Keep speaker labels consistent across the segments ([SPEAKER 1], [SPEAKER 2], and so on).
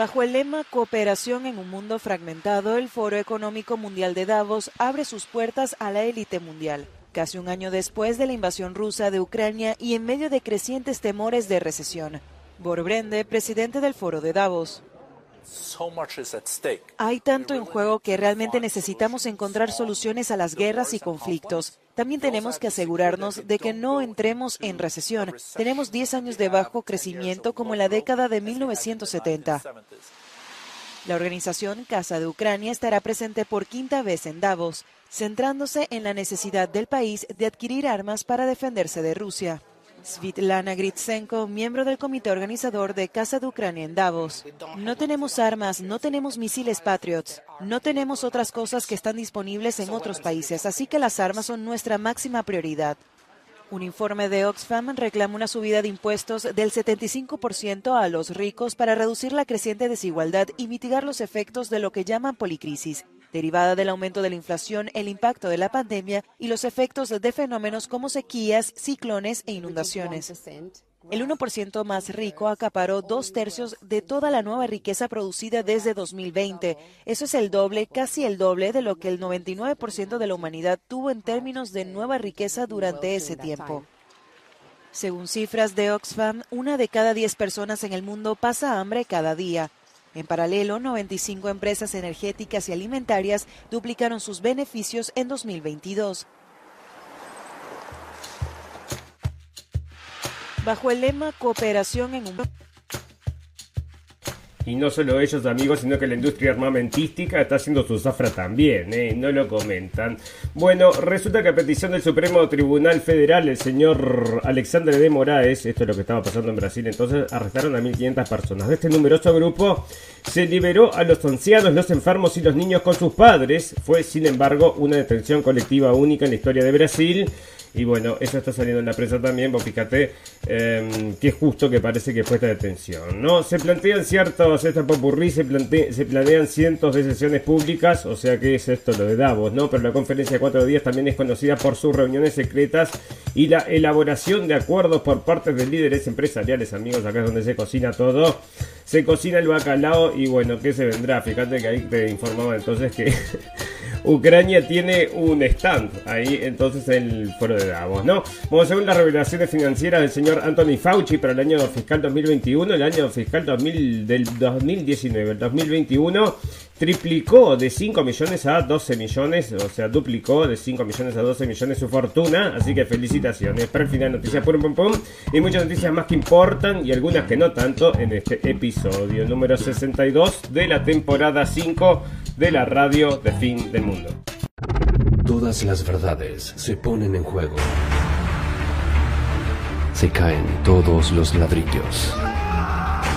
[SPEAKER 1] Bajo el lema Cooperación en un mundo fragmentado, el Foro Económico Mundial de Davos abre sus puertas a la élite mundial. Casi un año después de la invasión rusa de Ucrania y en medio de crecientes temores de recesión. Borbrende, presidente del Foro de Davos. Hay tanto en juego que realmente necesitamos encontrar soluciones a las guerras y conflictos. También tenemos que asegurarnos de que no entremos en recesión. Tenemos 10 años de bajo crecimiento como en la década de 1970. La organización Casa de Ucrania estará presente por quinta vez en Davos, centrándose en la necesidad del país de adquirir armas para defenderse de Rusia. Svitlana Gritsenko, miembro del comité organizador de Casa de Ucrania en Davos. No tenemos armas, no tenemos misiles Patriots, no tenemos otras cosas que están disponibles en otros países, así que las armas son nuestra máxima prioridad. Un informe de Oxfam reclama una subida de impuestos del 75% a los ricos para reducir la creciente desigualdad y mitigar los efectos de lo que llaman policrisis, derivada del aumento de la inflación, el impacto de la pandemia y los efectos de fenómenos como sequías, ciclones e inundaciones. El 1% más rico acaparó dos tercios de toda la nueva riqueza producida desde 2020. Eso es el doble, casi el doble de lo que el 99% de la humanidad tuvo en términos de nueva riqueza durante ese tiempo. Según cifras de Oxfam, una de cada diez personas en el mundo pasa hambre cada día. En paralelo, 95 empresas energéticas y alimentarias duplicaron sus beneficios en 2022. Bajo el lema Cooperación en un
[SPEAKER 2] y no solo ellos amigos, sino que la industria armamentística está haciendo su zafra también, ¿eh? no lo comentan. Bueno, resulta que a petición del Supremo Tribunal Federal, el señor Alexandre de Moraes, esto es lo que estaba pasando en Brasil, entonces arrestaron a 1.500 personas. De este numeroso grupo se liberó a los ancianos, los enfermos y los niños con sus padres. Fue, sin embargo, una detención colectiva única en la historia de Brasil. Y bueno, eso está saliendo en la prensa también, vos fíjate eh, qué justo que parece que fue esta detención, ¿no? Se plantean ciertos, esta popurrí, se, se planean cientos de sesiones públicas, o sea que es esto lo de Davos, ¿no? Pero la conferencia de cuatro días también es conocida por sus reuniones secretas y la elaboración de acuerdos por parte de líderes empresariales, amigos, acá es donde se cocina todo. Se cocina el bacalao y bueno, ¿qué se vendrá? Fíjate que ahí te informaba entonces que Ucrania tiene un stand ahí entonces en el foro de Davos, ¿no? Bueno, según las revelaciones financieras del señor Anthony Fauci para el año fiscal 2021, el año fiscal 2000, del 2019, el 2021 triplicó de 5 millones a 12 millones, o sea, duplicó de 5 millones a 12 millones su fortuna, así que felicitaciones. Para el final, noticias pum pum pum, y muchas noticias más que importan y algunas que no tanto en este episodio número 62 de la temporada 5 de la radio de fin del mundo.
[SPEAKER 3] Todas las verdades se ponen en juego. Se caen todos los ladrillos.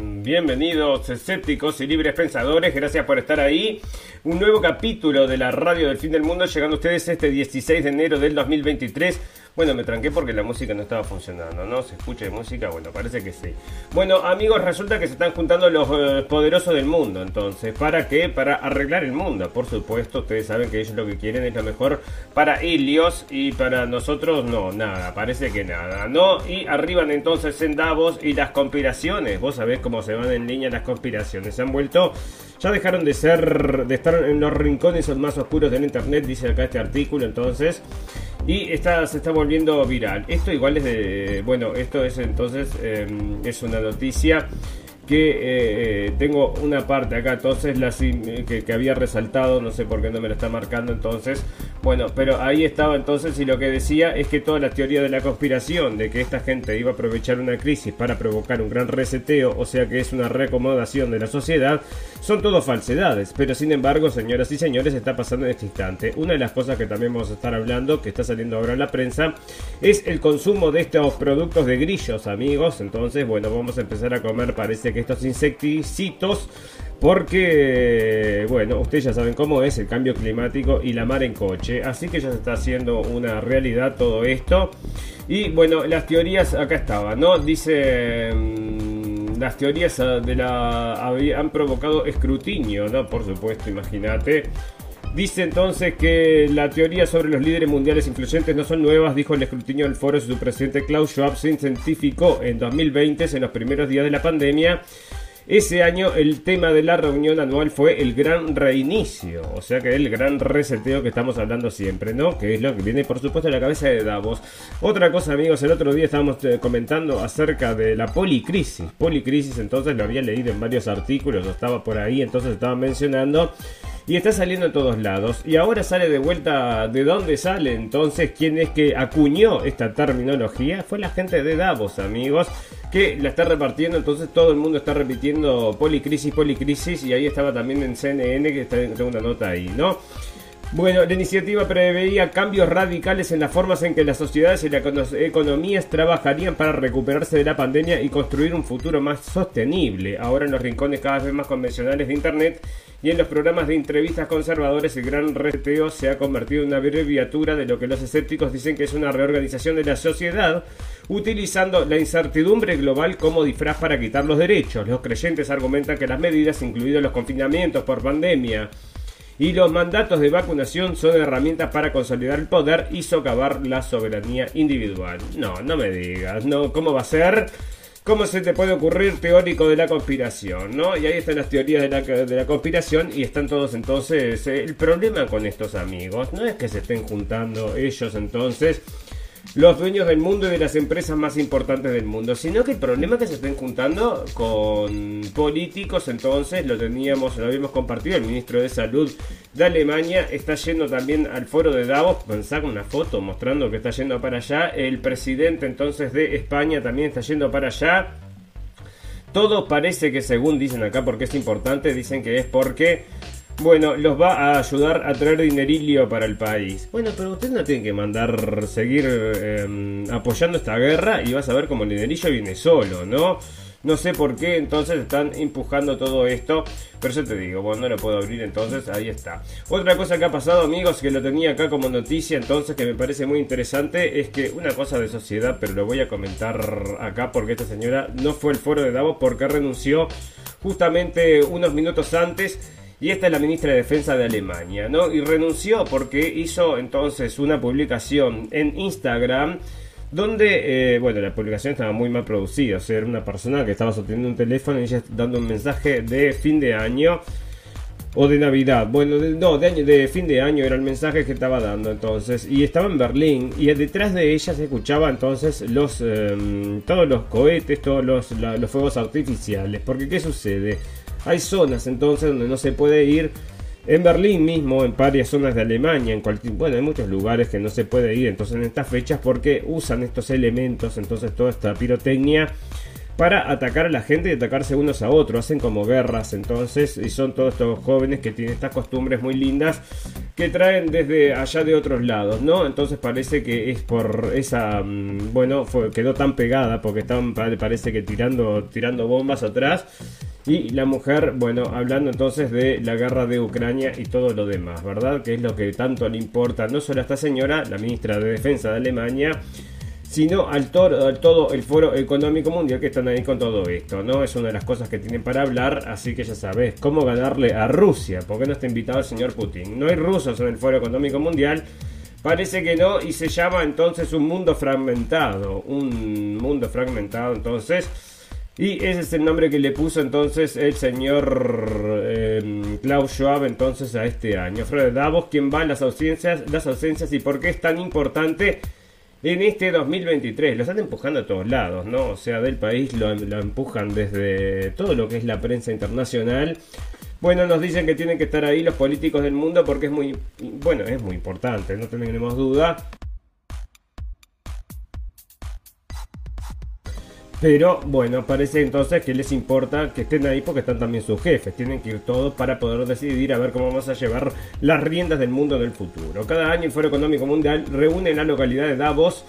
[SPEAKER 2] Bienvenidos escépticos y libres pensadores, gracias por estar ahí. Un nuevo capítulo de la radio del fin del mundo llegando a ustedes este 16 de enero del 2023. Bueno, me tranqué porque la música no estaba funcionando, ¿no? ¿Se escucha música? Bueno, parece que sí. Bueno, amigos, resulta que se están juntando los eh, poderosos del mundo, entonces. ¿Para qué? Para arreglar el mundo, por supuesto. Ustedes saben que ellos lo que quieren es lo mejor para Helios y para nosotros no, nada, parece que nada, ¿no? Y arriban entonces en Davos y las conspiraciones. Vos sabés cómo se van en línea las conspiraciones. Se han vuelto, ya dejaron de ser, de estar en los rincones más oscuros del internet, dice acá este artículo, entonces. Y está, se está volviendo viral. Esto igual es de. Bueno, esto es entonces. Em, es una noticia que eh, eh, tengo una parte acá, entonces la que, que, había resaltado, no sé por qué no me lo está marcando entonces. Bueno, pero ahí estaba entonces y lo que decía es que toda la teoría de la conspiración, de que esta gente iba a aprovechar una crisis para provocar un gran reseteo, o sea que es una reacomodación de la sociedad, son todo falsedades, pero sin embargo, señoras y señores, está pasando en este instante. Una de las cosas que también vamos a estar hablando, que está saliendo ahora en la prensa, es el consumo de estos productos de grillos, amigos. Entonces, bueno, vamos a empezar a comer, parece que estos insecticitos porque, bueno, ustedes ya saben cómo es el cambio climático y la mar en coche. Así que ya se está haciendo una realidad todo esto. Y bueno, las teorías acá estaban, ¿no? Dice... Mm, las teorías de la han provocado escrutinio, ¿no? Por supuesto, imagínate. Dice entonces que la teoría sobre los líderes mundiales influyentes no son nuevas, dijo el escrutinio del foro su presidente Klaus Schwab se científico en 2020, en los primeros días de la pandemia, ese año el tema de la reunión anual fue el gran reinicio, o sea que el gran reseteo que estamos hablando siempre, ¿no? Que es lo que viene por supuesto a la cabeza de Davos. Otra cosa amigos, el otro día estábamos eh, comentando acerca de la policrisis. Policrisis entonces lo había leído en varios artículos, estaba por ahí, entonces estaba mencionando y está saliendo en todos lados. Y ahora sale de vuelta de dónde sale entonces quién es que acuñó esta terminología. Fue la gente de Davos, amigos que la está repartiendo, entonces todo el mundo está repitiendo policrisis, policrisis, y ahí estaba también en CNN, que está, tengo una nota ahí, ¿no? Bueno, la iniciativa preveía cambios radicales en las formas en que las sociedades y las economías trabajarían para recuperarse de la pandemia y construir un futuro más sostenible. Ahora en los rincones cada vez más convencionales de Internet y en los programas de entrevistas conservadores el gran reteo se ha convertido en una abreviatura de lo que los escépticos dicen que es una reorganización de la sociedad utilizando la incertidumbre global como disfraz para quitar los derechos. Los creyentes argumentan que las medidas, incluidos los confinamientos por pandemia, y los mandatos de vacunación son herramientas para consolidar el poder y socavar la soberanía individual. No, no me digas, no, ¿cómo va a ser? ¿Cómo se te puede ocurrir teórico de la conspiración? ¿no? Y ahí están las teorías de la, de la conspiración y están todos entonces... Eh, el problema con estos amigos no es que se estén juntando ellos entonces los dueños del mundo y de las empresas más importantes del mundo, sino que el problema que se estén juntando con políticos, entonces lo teníamos, lo habíamos compartido, el ministro de Salud de Alemania está yendo también al foro de Davos, saca una foto mostrando que está yendo para allá, el presidente entonces de España también está yendo para allá. Todo parece que según dicen acá, porque es importante, dicen que es porque bueno, los va a ayudar a traer dinerillo para el país. Bueno, pero usted no tiene que mandar seguir em, apoyando esta guerra y vas a ver cómo el dinerillo viene solo, ¿no? No sé por qué entonces están empujando todo esto. Pero yo te digo, bueno, no lo puedo abrir, entonces ahí está. Otra cosa que ha pasado, amigos, que lo tenía acá como noticia, entonces que me parece muy interesante, es que una cosa de sociedad, pero lo voy a comentar acá porque esta señora no fue el foro de Davos porque renunció justamente unos minutos antes y esta es la ministra de Defensa de Alemania, ¿no? Y renunció porque hizo entonces una publicación en Instagram donde, eh, bueno, la publicación estaba muy mal producida, o sea, era una persona que estaba sosteniendo un teléfono y ella dando un mensaje de fin de año o de Navidad. Bueno, no, de, año, de fin de año era el mensaje que estaba dando entonces. Y estaba en Berlín y detrás de ella se escuchaba entonces los em, todos los cohetes, todos los, los fuegos artificiales. Porque ¿qué sucede? Hay zonas entonces donde no se puede ir. En Berlín mismo, en varias zonas de Alemania, en cualquier, bueno, hay muchos lugares que no se puede ir entonces en estas fechas porque usan estos elementos, entonces toda esta pirotecnia para atacar a la gente y atacarse unos a otros. Hacen como guerras entonces y son todos estos jóvenes que tienen estas costumbres muy lindas que traen desde allá de otros lados, ¿no? Entonces parece que es por esa, mm, bueno, fue, quedó tan pegada porque estaban parece que tirando, tirando bombas atrás y la mujer, bueno, hablando entonces de la guerra de Ucrania y todo lo demás, ¿verdad? Que es lo que tanto le importa no solo a esta señora, la ministra de Defensa de Alemania, sino al, todo el foro económico mundial que están ahí con todo esto, ¿no? Es una de las cosas que tienen para hablar, así que ya sabes cómo ganarle a Rusia, porque no está invitado el señor Putin. No hay rusos en el foro económico mundial, parece que no, y se llama entonces un mundo fragmentado, un mundo fragmentado entonces y ese es el nombre que le puso entonces el señor eh, Klaus Schwab entonces a este año. Fred Davos, quien va a las ausencias, las ausencias y por qué es tan importante en este 2023. Lo están empujando a todos lados, ¿no? O sea, del país lo, empujan desde todo lo que es la prensa internacional. Bueno, nos dicen que tienen que estar ahí los políticos del mundo porque es muy, bueno, es muy importante, no tenemos duda. Pero bueno, parece entonces que les importa que estén ahí porque están también sus jefes. Tienen que ir todos para poder decidir a ver cómo vamos a llevar las riendas del mundo del futuro. Cada año el Foro Económico Mundial reúne en la localidad de Davos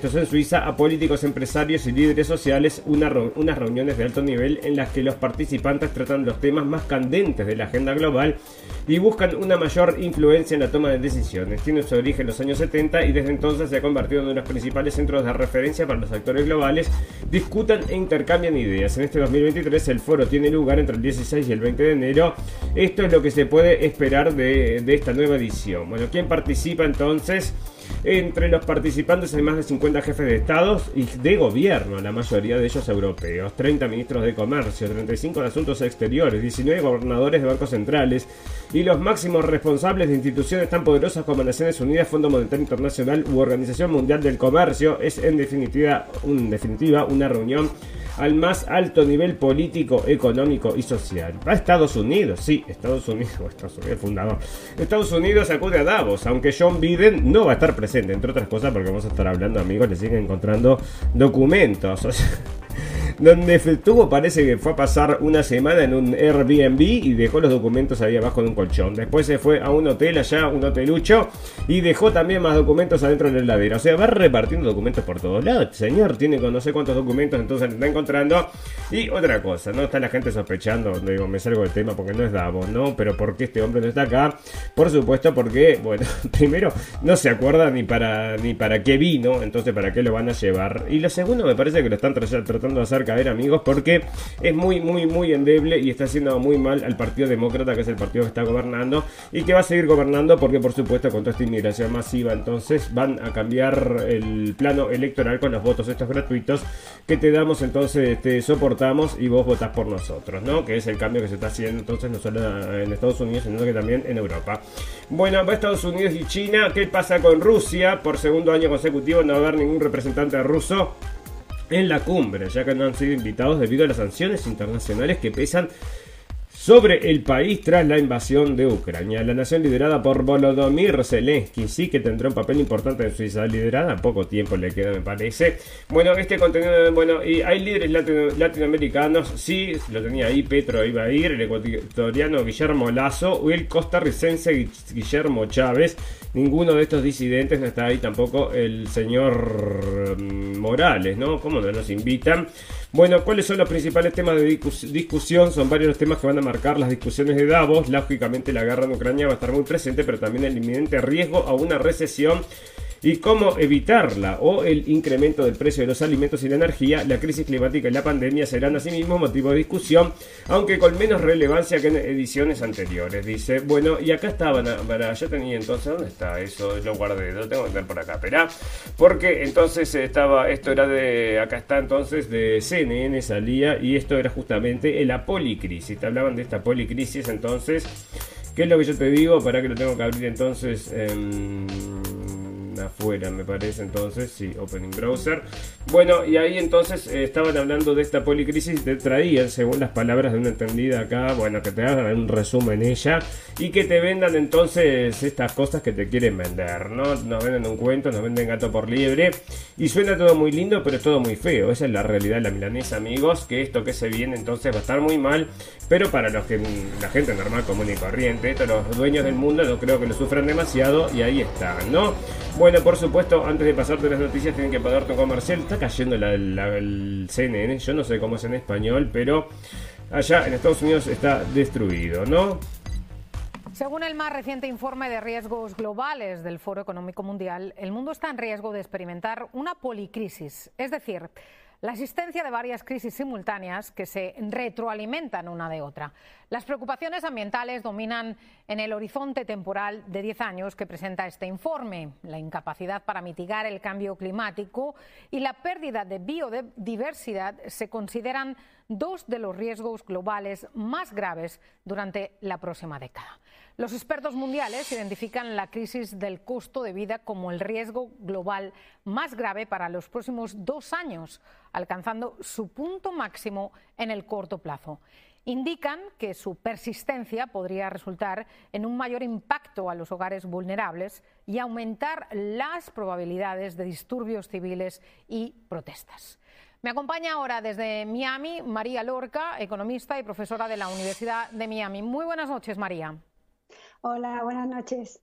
[SPEAKER 2] que es en Suiza, a políticos, empresarios y líderes sociales unas reuniones de alto nivel en las que los participantes tratan los temas más candentes de la agenda global y buscan una mayor influencia en la toma de decisiones. Tiene su origen en los años 70 y desde entonces se ha convertido en uno de los principales centros de referencia para los actores globales, discutan e intercambian ideas. En este 2023 el foro tiene lugar entre el 16 y el 20 de enero. Esto es lo que se puede esperar de, de esta nueva edición. Bueno, ¿quién participa entonces? Entre los participantes hay más de 50 jefes de estados y de gobierno, la mayoría de ellos europeos, 30 ministros de comercio, 35 de asuntos exteriores, 19 gobernadores de bancos centrales y los máximos responsables de instituciones tan poderosas como Naciones Unidas, Fondo Monetario Internacional u Organización Mundial del Comercio. Es en definitiva, en definitiva una reunión al más alto nivel político, económico y social. A Estados Unidos, sí, Estados Unidos, Estados Unidos, fundador. Estados Unidos acude a Davos, aunque John Biden no va a estar presente, entre otras cosas porque vamos a estar hablando, amigos, le siguen encontrando documentos. donde tuvo parece que fue a pasar una semana en un Airbnb y dejó los documentos ahí abajo de un colchón. Después se fue a un hotel allá, un hotelucho, y dejó también más documentos adentro de la heladera. O sea, va repartiendo documentos por todos lados. Señor, tiene con no sé cuántos documentos, entonces le está encontrando. Y otra cosa, ¿no? Está la gente sospechando, digo, me salgo del tema porque no es Davos, ¿no? Pero ¿por qué este hombre no está acá? Por supuesto, porque, bueno, primero, no se acuerda ni para, ni para qué vino, entonces para qué lo van a llevar. Y lo segundo, me parece que lo están tratando de hacer a ver amigos porque es muy muy muy endeble y está haciendo muy mal al Partido Demócrata que es el partido que está gobernando y que va a seguir gobernando porque por supuesto con toda esta inmigración masiva entonces van a cambiar el plano electoral con los votos estos gratuitos que te damos entonces te soportamos y vos votás por nosotros ¿no? que es el cambio que se está haciendo entonces no solo en Estados Unidos sino que también en Europa bueno va Estados Unidos y China ¿qué pasa con Rusia? por segundo año consecutivo no va a haber ningún representante ruso en la cumbre, ya que no han sido invitados debido a las sanciones internacionales que pesan sobre el país tras la invasión de Ucrania. La nación liderada por Volodymyr Zelensky sí que tendrá un papel importante en Suiza liderada, poco tiempo le queda me parece. Bueno, este contenido, bueno, y hay líderes latinoamericanos, sí, lo tenía ahí, Petro iba a ir, el ecuatoriano Guillermo Lazo o el costarricense Guillermo Chávez. Ninguno de estos disidentes no está ahí tampoco el señor mm, Morales, ¿no? ¿Cómo no nos invitan? Bueno, ¿cuáles son los principales temas de discusión? Son varios los temas que van a marcar las discusiones de Davos. Lógicamente la guerra en Ucrania va a estar muy presente, pero también el inminente riesgo a una recesión y cómo evitarla o el incremento del precio de los alimentos y la energía, la crisis climática y la pandemia serán asimismo motivo de discusión, aunque con menos relevancia que en ediciones anteriores. Dice, bueno, y acá estaban, para, yo tenía entonces, ¿dónde está eso? Lo guardé, lo tengo que tener por acá, espera, porque entonces estaba, esto era de, acá está entonces de CNN salía y esto era justamente la policrisis, te hablaban de esta policrisis entonces. ¿Qué es lo que yo te digo? Para que lo tengo que abrir entonces. Eh, afuera, me parece entonces, sí, Opening Browser. Bueno, y ahí entonces eh, estaban hablando de esta policrisis te traían, según las palabras de una entendida acá, bueno, que te hagan un resumen ella y que te vendan entonces estas cosas que te quieren vender, ¿no? Nos venden un cuento, nos venden gato por liebre y suena todo muy lindo, pero es todo muy feo. Esa es la realidad de la milanesa, amigos, que esto que se viene entonces va a estar muy mal, pero para los que la gente normal, común y corriente, los dueños del mundo no creo que lo sufran demasiado y ahí están, ¿no? Bueno, por supuesto, antes de pasarte las noticias, tienen que pagar tu comercial. Está cayendo el CNN, yo no sé cómo es en español, pero allá en Estados Unidos está destruido, ¿no?
[SPEAKER 4] Según el más reciente informe de riesgos globales del Foro Económico Mundial, el mundo está en riesgo de experimentar una policrisis, es decir, la existencia de varias crisis simultáneas que se retroalimentan una de otra. Las preocupaciones ambientales dominan en el horizonte temporal de 10 años que presenta este informe. La incapacidad para mitigar el cambio climático y la pérdida de biodiversidad se consideran dos de los riesgos globales más graves durante la próxima década. Los expertos mundiales identifican la crisis del costo de vida como el riesgo global más grave para los próximos dos años, alcanzando su punto máximo en el corto plazo. Indican que su persistencia podría resultar en un mayor impacto a los hogares vulnerables y aumentar las probabilidades de disturbios civiles y protestas. Me acompaña ahora desde Miami María Lorca, economista y profesora de la Universidad de Miami. Muy buenas noches, María.
[SPEAKER 5] Hola, buenas noches.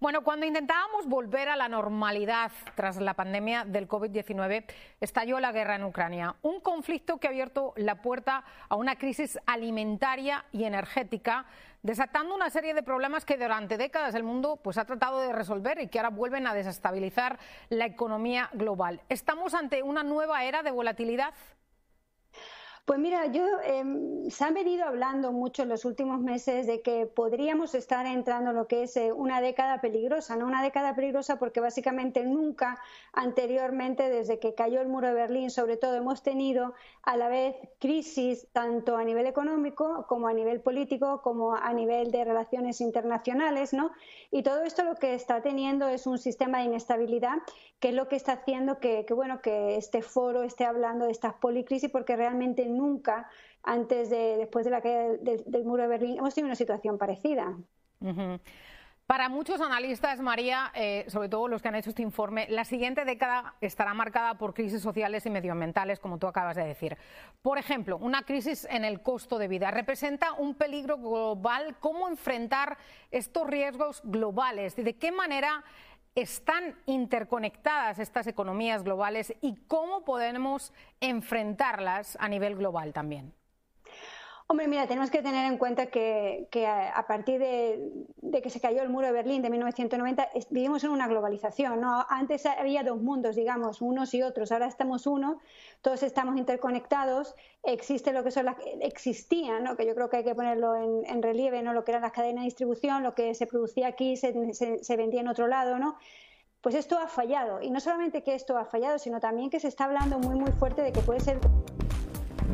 [SPEAKER 4] Bueno, cuando intentábamos volver a la normalidad tras la pandemia del COVID-19, estalló la guerra en Ucrania, un conflicto que ha abierto la puerta a una crisis alimentaria y energética, desatando una serie de problemas que durante décadas el mundo pues, ha tratado de resolver y que ahora vuelven a desestabilizar la economía global. ¿Estamos ante una nueva era de volatilidad?
[SPEAKER 5] Pues mira, yo em, se han venido hablando mucho en los últimos meses de que podríamos estar entrando en lo que es eh, una década peligrosa, ¿no? Una década peligrosa porque básicamente nunca anteriormente, desde que cayó el muro de Berlín, sobre todo, hemos tenido a la vez crisis tanto a nivel económico como a nivel político, como a nivel de relaciones internacionales, ¿no? Y todo esto lo que está teniendo es un sistema de inestabilidad que es lo que está haciendo que, bueno, que este foro esté hablando de estas policrisis porque realmente nunca antes de, después de la caída del, muro de Berlín, hemos tenido una situación parecida.
[SPEAKER 4] Para muchos analistas, María, eh, sobre todo los que han hecho este informe, la siguiente década estará marcada por crisis sociales y medioambientales, como tú acabas de decir. Por ejemplo, una crisis en el costo de vida representa un peligro global. ¿Cómo enfrentar estos riesgos globales? ¿De qué manera están interconectadas estas economías globales y cómo podemos enfrentarlas a nivel global también?
[SPEAKER 5] Hombre, mira, tenemos que tener en cuenta que, a, partir de, que se cayó el muro de Berlín de 1990 vivimos en una globalización. ¿no? Antes había dos mundos, digamos, unos y otros. Ahora estamos uno, todos estamos interconectados. Existe lo que son las existía, ¿no? que yo creo que hay que ponerlo en, relieve, ¿no? lo que eran las cadenas de distribución, lo que se producía aquí se, se vendía en otro lado, ¿no? Pues esto ha fallado. Y no solamente que esto ha fallado, sino también que se está hablando muy, muy fuerte de que puede ser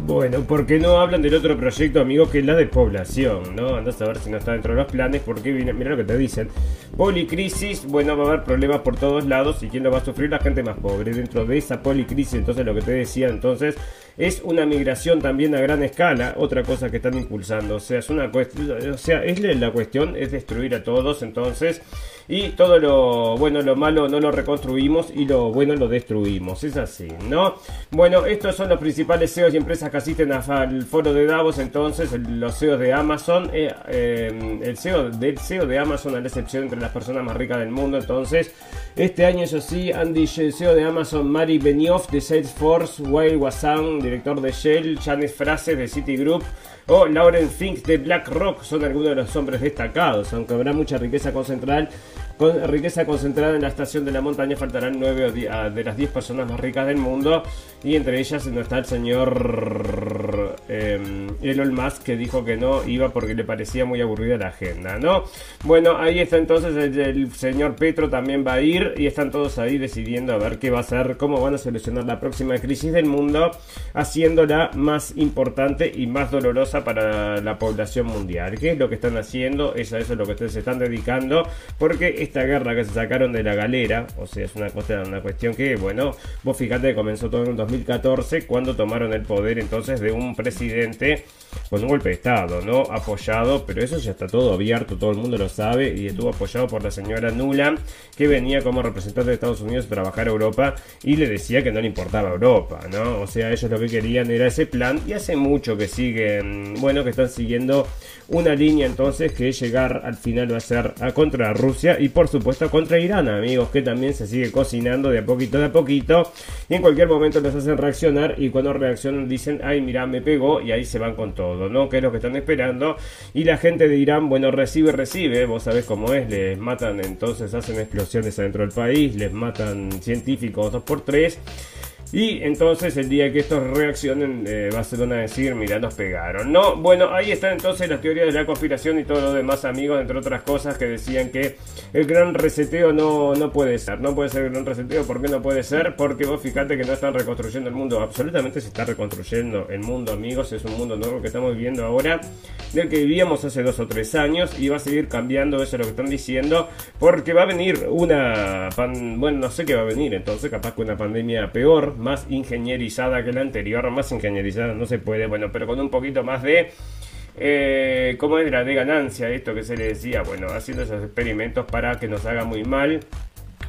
[SPEAKER 2] bueno, ¿por qué no hablan del otro proyecto, amigo, que es la de población, ¿no? Andas a ver si no está dentro de los planes, porque mira lo que te dicen. Policrisis, bueno, va a haber problemas por todos lados y quién lo va a sufrir la gente más pobre. Dentro de esa policrisis, entonces lo que te decía, entonces, es una migración también a gran escala, otra cosa que están impulsando. O sea, es una cuestión, o sea, es la cuestión es destruir a todos, entonces, y todo lo bueno, lo malo no lo reconstruimos y lo bueno lo destruimos. Es así, ¿no? Bueno, estos son los principales CEOs y empresas que asisten al foro de Davos, entonces, los CEOs de Amazon, eh, eh, el CEO del CEO de Amazon a la excepción entre las personas más ricas del mundo, entonces, este año eso sí, Andy CEO de Amazon, Mari Benioff de Salesforce, Wael Wassan, director de Shell, Janet Fraser de Citigroup o Lauren Fink de BlackRock son algunos de los hombres destacados, aunque habrá mucha riqueza concentrada con riqueza concentrada en la estación de la montaña faltarán nueve de las diez personas más ricas del mundo y entre ellas no está el señor eh, Elon Musk que dijo que no iba porque le parecía muy aburrida la agenda, ¿no? Bueno, ahí está entonces el, señor Petro también va a ir y están todos ahí decidiendo a ver qué va a hacer, cómo van a solucionar la próxima crisis del mundo, haciéndola más importante y más dolorosa para la población mundial. ¿Qué es lo que están haciendo? Eso, eso es lo que ustedes se están dedicando porque esta guerra que se sacaron de la galera, o sea, es una, una cuestión que, bueno, vos fíjate que comenzó todo en 2014 cuando tomaron el poder entonces de un presidente con un golpe de Estado, ¿no? Apoyado, pero eso ya está todo abierto, todo el mundo lo sabe, y estuvo apoyado por la señora Nula, que venía como representante de Estados Unidos a trabajar a Europa y le decía que no le importaba Europa, ¿no? O sea, ellos lo que querían era ese plan, y hace mucho que siguen, bueno, que están siguiendo una línea entonces que llegar al final va a ser a contra Rusia y por supuesto contra Irán, amigos, que también se sigue cocinando de a poquito de a poquito y en cualquier momento les hacen reaccionar y cuando reaccionan dicen, ay, mira, me pegó y ahí se van con todo, ¿no? Que es lo que están esperando y la gente de Irán, bueno, recibe, recibe, vos sabés cómo es, les matan, entonces hacen explosiones adentro del país, les matan científicos dos por tres y entonces el día que estos reaccionen, eh, Barcelona a decir, mira, nos pegaron. No, bueno, ahí están entonces las teorías de la conspiración y todo lo demás, amigos, entre otras cosas que decían que el gran reseteo no, no puede ser. No puede ser el gran reseteo, ¿por qué no puede ser? Porque vos fíjate que no están reconstruyendo el mundo. Absolutamente se está reconstruyendo el mundo, amigos. Es un mundo nuevo que estamos viviendo ahora, del que vivíamos hace dos o tres años y va a seguir cambiando, eso es lo que están diciendo, porque va a venir una... bueno, no sé qué va a venir, entonces capaz que una pandemia peor más ingenierizada que la anterior, más ingenierizada no se puede, bueno, pero con un poquito más de... Eh, ¿Cómo era? De ganancia, esto que se le decía, bueno, haciendo esos experimentos para que nos haga muy mal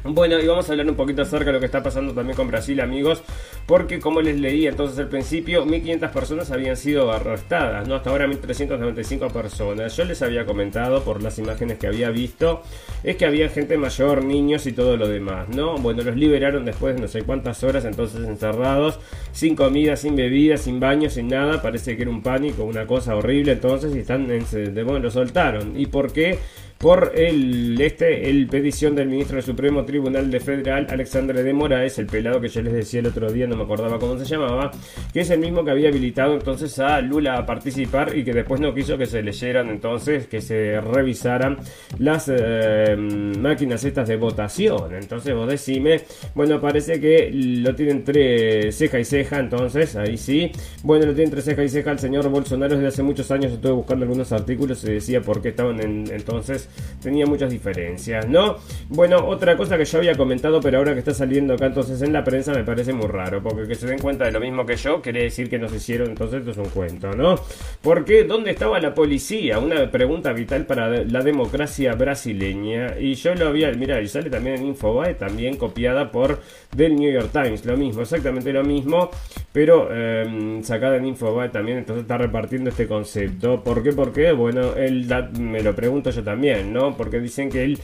[SPEAKER 2] Bueno, y vamos a hablar un poquito acerca de lo que está pasando también con Brasil, amigos, porque como les leí entonces al principio, 1.500 personas habían sido arrestadas, ¿no? Hasta ahora 1.395 personas. Yo les había comentado por las imágenes que había visto, es que había gente mayor, niños y todo lo demás, ¿no? Bueno, los liberaron después de no sé cuántas horas entonces encerrados, sin comida, sin bebida, sin baño, sin nada, parece que era un pánico, una cosa horrible, entonces y están, en, bueno, lo soltaron. ¿Y por qué? Por el este el petición del ministro del Supremo Tribunal de Federal Alexandre de Moraes, el pelado que yo les decía el otro día, no me acordaba cómo se llamaba, que es el mismo que había habilitado entonces a Lula a participar y que después no quiso que se leyeran entonces, que se revisaran las eh, máquinas estas de votación. Entonces vos decime, bueno, parece que lo tienen entre ceja y ceja, entonces ahí sí. Bueno, lo tienen entre ceja y ceja el señor Bolsonaro desde hace muchos años, estuve buscando algunos artículos y decía por qué estaban en, entonces tenía muchas diferencias, ¿no? Bueno, otra cosa que yo había comentado, pero ahora que está saliendo acá entonces en la prensa me parece muy raro, porque que se den cuenta de lo mismo que yo, quiere decir que nos hicieron, entonces esto es un cuento, ¿no? Porque, ¿dónde estaba la policía? Una pregunta vital para la democracia brasileña, y yo lo había, mira, y sale también en Infobae, también copiada por del New York Times, lo mismo, exactamente lo mismo, pero em, sacada en Infobae también, entonces está repartiendo este concepto. ¿Por qué? Porque, bueno, él me lo pregunto yo también. ¿No? Porque dicen que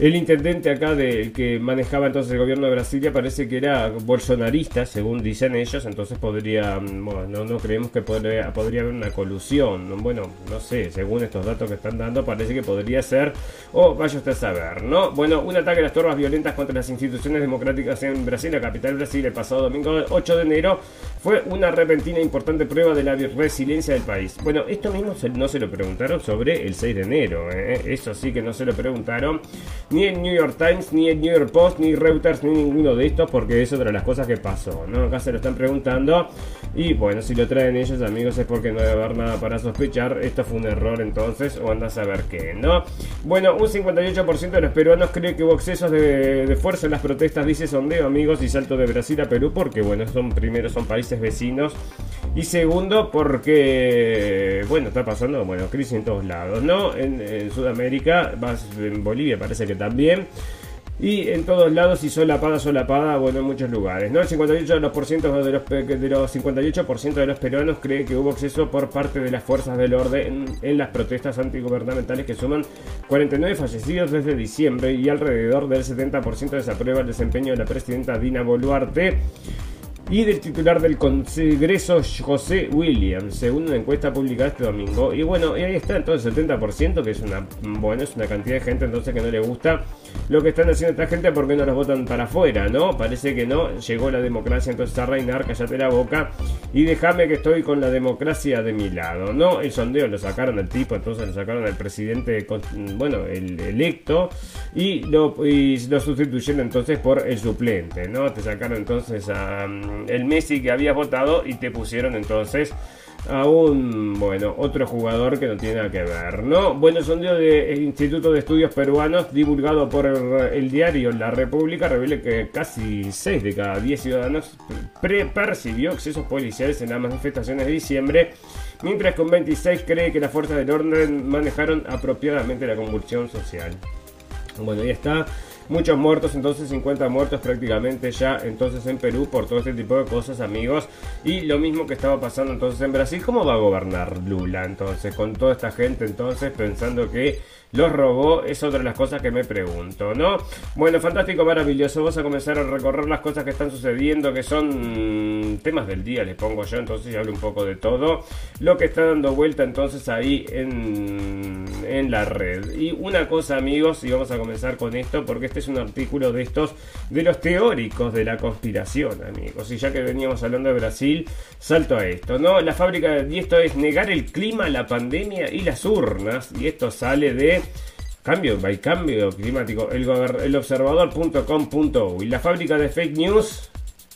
[SPEAKER 2] el intendente acá que manejaba entonces el gobierno de Brasilia parece que era bolsonarista, según dicen ellos, entonces podría, mm, bueno, no, creemos que podría, podría haber una colusión, bueno, no sé, según estos datos que están dando, parece que podría ser, o vaya usted a saber, ¿no? Bueno, un ataque a las turbas violentas contra las instituciones democráticas en Brasil, la capital de Brasil, el pasado domingo 8 de enero, fue una repentina e importante prueba de la resiliencia del país. Bueno, esto mismo no se lo preguntaron sobre el 6 de enero, ¿eh? eso sí que no se lo preguntaron ni el New York Times, ni el New York Post, ni Reuters, ni ninguno de estos, porque es otra de las cosas que pasó, ¿no? Acá se lo están preguntando. Y bueno, si lo traen ellos, amigos, es porque no debe haber nada para sospechar. Esto fue un error entonces, o andas a ver qué, ¿no? Bueno, un 58% de los peruanos cree que hubo excesos de, fuerza en las protestas, dice sondeo, amigos, y salto de Brasil a Perú, porque bueno, son primero son países vecinos. Y segundo, porque, bueno, está pasando, bueno, crisis en todos lados, ¿no? En, en Sudamérica, en Bolivia parece que también. Y en todos lados y solapada, solapada, bueno, en muchos lugares. ¿no? El 58% de los, de de los 58% de los peruanos cree que hubo exceso por parte de las fuerzas del orden en las protestas antigubernamentales que suman 49 fallecidos desde diciembre y alrededor del 70% desaprueba el desempeño de la presidenta Dina Boluarte y del titular del Congreso José Williams, según una encuesta publicada este domingo. Y bueno, y ahí está entonces el 70%, que es una, bueno, es una cantidad de gente entonces que no le gusta lo que están haciendo esta gente porque no los votan para afuera, ¿no? Parece que no, llegó la democracia entonces a reinar, cállate la boca y déjame que estoy con la democracia de mi lado, ¿no? El sondeo lo sacaron al tipo, entonces lo sacaron al presidente, bueno, el electo y lo, lo sustituyeron entonces por el suplente, ¿no? Te sacaron entonces a el Messi que habías votado y te pusieron entonces a un, bueno, otro jugador que no tiene nada que ver, ¿no? Bueno, sondeo del Instituto de Estudios Peruanos divulgado por el, diario La República revela que casi 6 de cada 10 ciudadanos percibió excesos policiales en las manifestaciones de diciembre, mientras que un 26 cree que las fuerzas del orden manejaron apropiadamente la convulsión social. Bueno, ahí está muchos muertos, entonces 50 muertos prácticamente ya entonces en Perú por todo este tipo de cosas, amigos. Y lo mismo que estaba pasando entonces en Brasil, ¿cómo va a gobernar Lula entonces con toda esta gente entonces pensando que los robó, es otra de las cosas que me pregunto, ¿no? Bueno, fantástico, maravilloso. Vamos a comenzar a recorrer las cosas que están sucediendo, que son temas del día, les pongo yo, entonces y hablo un poco de todo. Lo que está dando vuelta entonces ahí en, en la red. Y una cosa, amigos, y vamos a comenzar con esto, porque este es un artículo de estos, de los teóricos de la conspiración, amigos. Y ya que veníamos hablando de Brasil, salto a esto, ¿no? La fábrica, y esto es negar el clima, la pandemia y las urnas. Y esto sale de Cambio, cambio climático. El, el observador.com.uy. La fábrica de fake news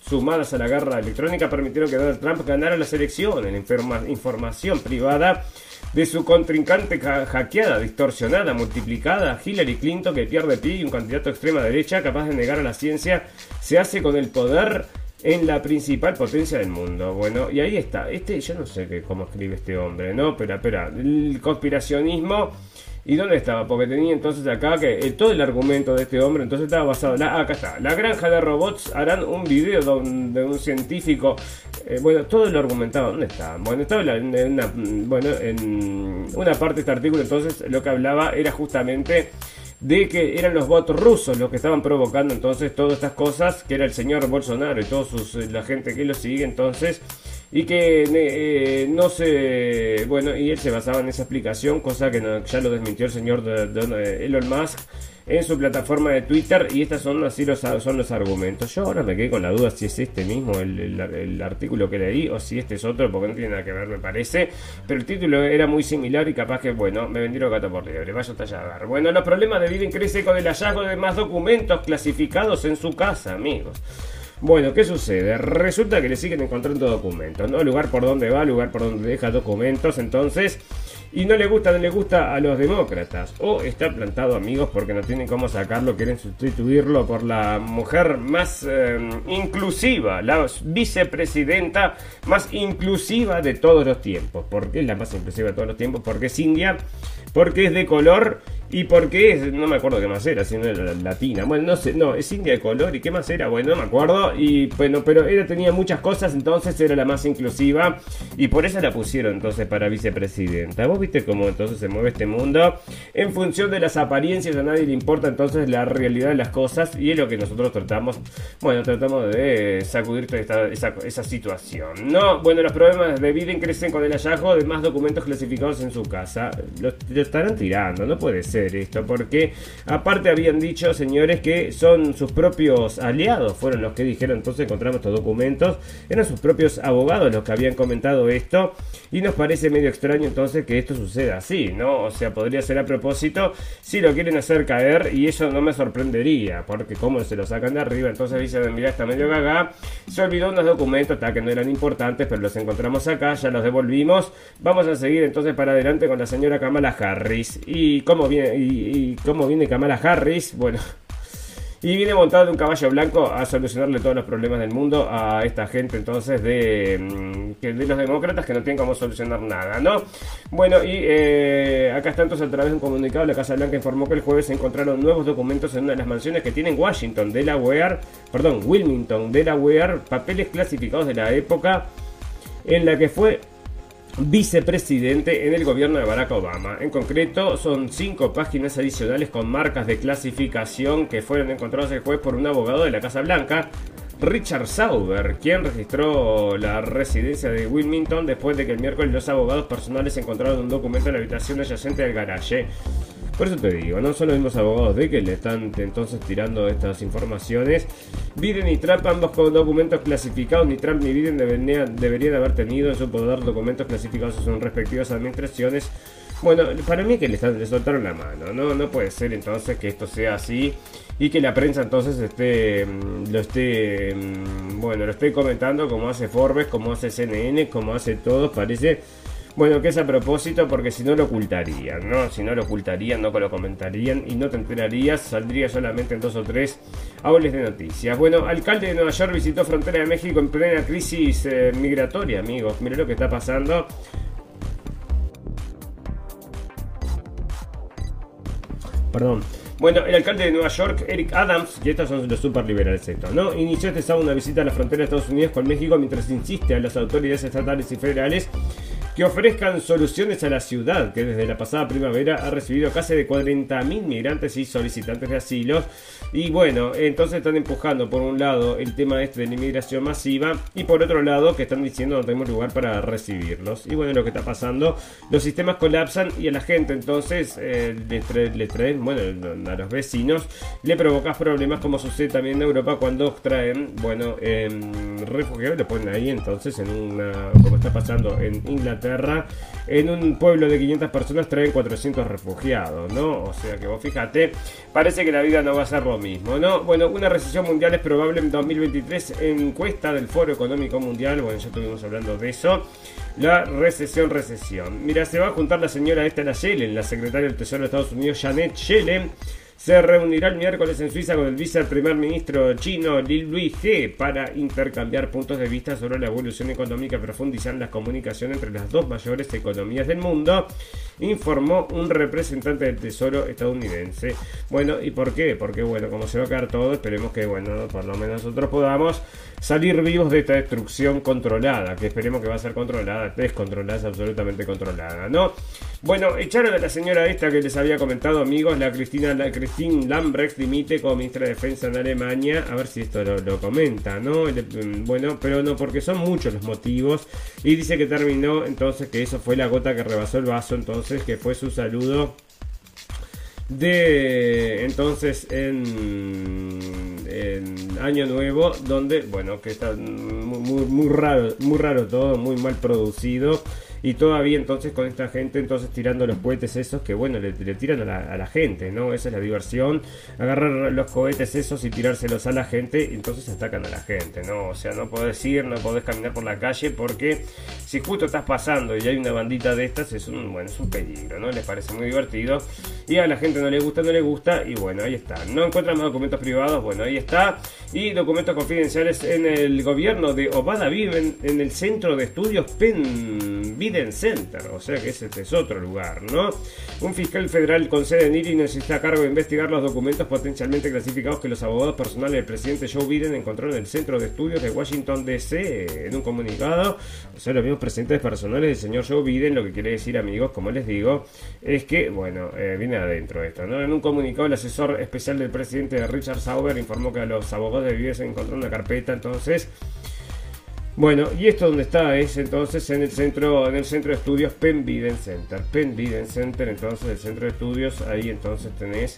[SPEAKER 2] sumadas a la guerra electrónica permitieron que Donald Trump ganara las elecciones. La información privada de su contrincante hackeada, distorsionada, multiplicada, Hillary Clinton que pierde pie y un candidato extrema derecha capaz de negar a la ciencia, se hace con el poder en la principal potencia del mundo. Bueno, y ahí está. Este, yo no sé qué, cómo escribe este hombre, ¿no? Pero espera, el conspiracionismo ¿Y dónde estaba? Porque tenía entonces acá que eh, todo el argumento de este hombre entonces estaba basado la, acá está, la granja de robots harán un video donde un científico, eh, bueno, todo lo argumentaba, ¿dónde está? Bueno, estaba en una, bueno, en una parte de este artículo entonces lo que hablaba era justamente de que eran los bots rusos los que estaban provocando entonces todas estas cosas, que era el señor Bolsonaro y toda eh, la gente que lo sigue entonces y que eh, no se bueno y él se basaba en esa explicación cosa que ya lo desmintió el señor de, Elon Musk en su plataforma de Twitter y estas son así los son los argumentos. Yo ahora me quedé con la duda si es este mismo el, artículo que leí o si este es otro porque no tiene nada que ver me parece. Pero el título era muy similar y capaz que bueno me vendieron gato por liebre vaya a tallar bueno los problemas de Biden crece con el hallazgo de más documentos clasificados en su casa amigos bueno, ¿qué sucede? Resulta que le siguen encontrando documentos, ¿no? Lugar por donde va, lugar por donde deja documentos, entonces... Y no le gusta, no le gusta a los demócratas. O está plantado, amigos, porque no tienen cómo sacarlo, quieren sustituirlo por la mujer más eh, inclusiva, la vicepresidenta más inclusiva de todos los tiempos. ¿Por qué es la más inclusiva de todos los tiempos? Porque es india, porque es de color ¿Y por qué? No me acuerdo qué más era, si no era latina. Bueno, no sé, no, es india de color. ¿Y qué más era? Bueno, no me acuerdo. Y bueno, pero ella tenía muchas cosas, entonces era la más inclusiva. Y por eso la pusieron entonces para vicepresidenta. Vos viste cómo entonces se mueve este mundo. En función de las apariencias, a nadie le importa entonces la realidad de las cosas. Y es lo que nosotros tratamos, bueno, tratamos de sacudir toda esa, esa situación. No, bueno, los problemas de Biden crecen con el hallazgo de más documentos clasificados en su casa. Lo, lo estarán tirando, no puede ser esto, porque aparte habían dicho, señores, que son sus propios aliados, fueron los que dijeron, entonces encontramos estos documentos, eran sus propios abogados los que habían comentado esto, y nos parece medio extraño entonces que esto suceda así, ¿no? O sea, podría ser a propósito, si lo quieren hacer caer, y eso no me sorprendería, porque como se lo sacan de arriba, entonces dicen, mira, está medio gaga, se olvidó unos documentos, hasta que no eran importantes, pero los encontramos acá, ya los devolvimos, vamos a seguir entonces para adelante con la señora Kamala Harris, y como viene y, cómo viene Kamala Harris, bueno, y viene montado de un caballo blanco a solucionarle todos los problemas del mundo a esta gente entonces de, mm, de los demócratas que no tienen cómo solucionar nada, ¿no? Bueno, y eh, acá está entonces a través de un comunicado la Casa Blanca informó que el jueves se encontraron nuevos documentos en una de las mansiones que tienen Washington, Delaware, perdón, Wilmington, Delaware, papeles clasificados de la época en la que fue vicepresidente en el gobierno de Barack Obama. En concreto, son cinco páginas adicionales con marcas de clasificación que fueron encontradas el jueves por un abogado de la Casa Blanca, Richard Sauber, quien registró la residencia de Wilmington después de que el miércoles los abogados personales encontraron un documento en la habitación adyacente al garaje. Por eso te digo, no son los mismos abogados de que le están entonces tirando estas informaciones. Biden y Trump, ambos con documentos clasificados, ni Trump ni Biden deberían, haber tenido en su poder documentos clasificados en sus respectivas administraciones. Bueno, para mí que le, están, le soltaron la mano, ¿no? No puede ser entonces que esto sea así y que la prensa entonces esté, mm, lo esté, mm, bueno, lo esté comentando como hace Forbes, como hace CNN, como hace todos, parece bueno, que es a propósito porque si no lo ocultarían, ¿no? Si no lo ocultarían, no lo comentarían y no te enterarías, saldría solamente en dos o tres aules de noticias. Bueno, alcalde de Nueva York visitó frontera de México en plena crisis eh, migratoria, amigos. Miren lo que está pasando. Perdón. Bueno, el alcalde de Nueva York, Eric Adams, y estos son los super liberales estos, ¿no? Inició este sábado una visita a la frontera de Estados Unidos con México mientras insiste a las autoridades estatales y federales que ofrezcan soluciones a la ciudad, que desde la pasada primavera ha recibido casi de 40.000 migrantes y solicitantes de asilo. Y bueno, entonces están empujando por un lado el tema este de la inmigración masiva y por otro lado que están diciendo no tenemos lugar para recibirlos. Y bueno, lo que está pasando, los sistemas colapsan y a la gente entonces eh, les, traen, bueno, a los vecinos le provocas problemas como sucede también en Europa cuando traen, bueno, refugiados, le ponen ahí entonces en una, como está pasando en Inglaterra en un pueblo de 500 personas traen 400 refugiados, ¿no? O sea que vos fíjate, parece que la vida no va a ser lo mismo, ¿no? Bueno, una recesión mundial es probable en 2023, encuesta del Foro Económico Mundial, bueno, ya estuvimos hablando de eso. La recesión, recesión. Mira, se va a juntar la señora esta, la Yellen, la secretaria del Tesoro de Estados Unidos, Janet Yellen se reunirá el miércoles en Suiza con el viceprimer ministro chino Li Luige para intercambiar puntos de vista sobre la evolución económica y profundizar las comunicaciones entre las dos mayores economías del mundo, informó un representante del Tesoro estadounidense. Bueno, ¿y por qué? Porque bueno, como se va a quedar todo, esperemos que bueno, por lo menos nosotros podamos salir vivos de esta destrucción controlada, que esperemos que va a ser controlada, descontrolada, es absolutamente controlada, ¿no? Bueno, echaron a la señora esta que les había comentado, amigos, la Cristina, la Christine Lambrecht dimite como ministra de Defensa en Alemania, a ver si esto lo, comenta, ¿no? Mm, bueno, pero no, porque son muchos los motivos, y dice que terminó, entonces, que eso fue la gota que rebasó el vaso, entonces, que fue su saludo de entonces en, en, Año Nuevo donde bueno que está muy, muy raro muy raro todo muy mal producido y todavía entonces con esta gente entonces tirando los cohetes esos que bueno le, tiran a la, gente no esa es la diversión. Agarrar los cohetes esos y tirárselos a la gente entonces atacan a la gente no o sea no podés ir no podés caminar por la calle porque si justo estás pasando y hay una bandita de estas es un bueno es un peligro no les parece muy divertido. Y a la gente no le gusta no le gusta y bueno ahí está. No encuentran más documentos privados bueno ahí está. Y documentos confidenciales en el gobierno de Obada viven en el centro de estudios Penn Biden Center, o sea que ese es otro lugar, ¿no? Un fiscal federal con sede en Illinois está a cargo de investigar los documentos potencialmente clasificados que los abogados personales del presidente Joe Biden encontraron en el Centro de Estudios de Washington DC en un comunicado. O sea, los mismos presentes personales del señor Joe Biden, lo que quiere decir, amigos, como les digo, es que, bueno, eh, viene adentro esto, ¿no? En un comunicado, el asesor especial del presidente Richard Sauber informó que a los abogados de Biden se encontró una carpeta, entonces bueno, y esto donde está es entonces en el centro, en el centro de estudios Penn Biden Center. Penn Biden Center, entonces el centro de estudios, ahí entonces tenés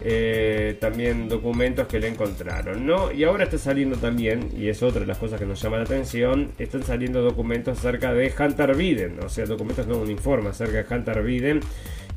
[SPEAKER 2] eh, también documentos que le encontraron, ¿no? Y ahora está saliendo también, y es otra de las cosas que nos llama la atención, están saliendo documentos acerca de Hunter Biden, o sea, documentos no un informe acerca de Hunter Biden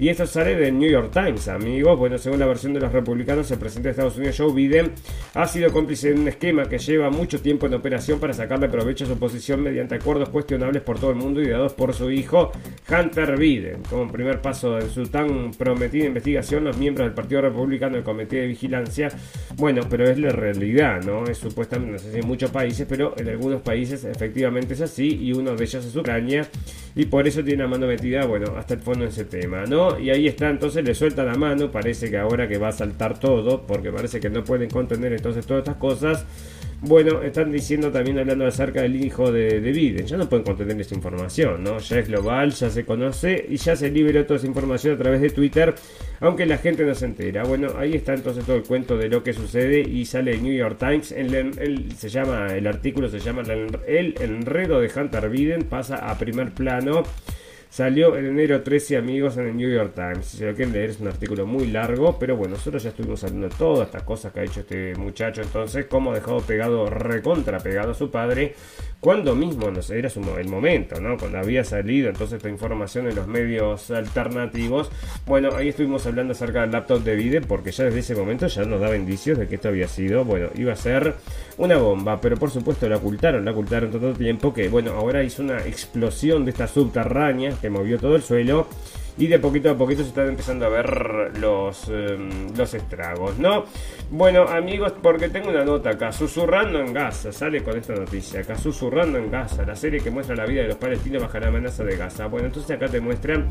[SPEAKER 2] y esto sale del New York Times, amigos. Bueno, según la versión de los republicanos, el presidente de Estados Unidos, Joe Biden, ha sido cómplice de un esquema que lleva mucho tiempo en operación para sacarle provecho a su posición mediante acuerdos cuestionables por todo el mundo y dados por su hijo, Hunter Biden. Como primer paso en su tan prometida investigación, los miembros del Partido Republicano del Comité de Vigilancia, bueno, pero es la realidad, ¿no? Es supuestamente, no sé si en muchos países, pero en algunos países efectivamente es así y uno de ellos es Ucrania y por eso tiene la mano metida, bueno, hasta el fondo en ese tema, ¿no? Y ahí está, entonces le suelta la mano, parece que ahora que va a saltar todo, porque parece que no pueden contener entonces todas estas cosas. Bueno, están diciendo también hablando acerca del hijo de, Biden. Ya no pueden contener esta información, ¿no? Ya es global, ya se conoce y ya se liberó toda esa información a través de Twitter, aunque la gente no se entera. Bueno, ahí está entonces todo el cuento de lo que sucede y sale el New York Times. El, se llama, el artículo se llama El enredo de Hunter Biden pasa a primer plano. Salió en enero 13 amigos en el New York Times. Si lo quieren leer es un artículo muy largo, pero bueno, nosotros ya estuvimos hablando de todas estas cosas que ha hecho este muchacho entonces, cómo ha dejado pegado, recontra pegado a su padre, cuando mismo, no sé, era el momento, ¿no? Cuando había salido entonces esta información en los medios alternativos. Bueno, ahí estuvimos hablando acerca del laptop de Biden, porque ya desde ese momento ya nos daba indicios de que esto había sido, bueno, iba a ser una bomba, pero por supuesto la ocultaron, la ocultaron el tiempo, que bueno, ahora hizo una explosión de esta subterránea que movió todo el suelo y de poquito a poquito se están empezando a ver los, em, los estragos, ¿no? Bueno, amigos, porque tengo una nota acá, Susurrando en Gaza, sale con esta noticia, acá Susurrando en Gaza, la serie que muestra la vida de los palestinos bajo la amenaza de Gaza. Bueno, entonces acá te muestran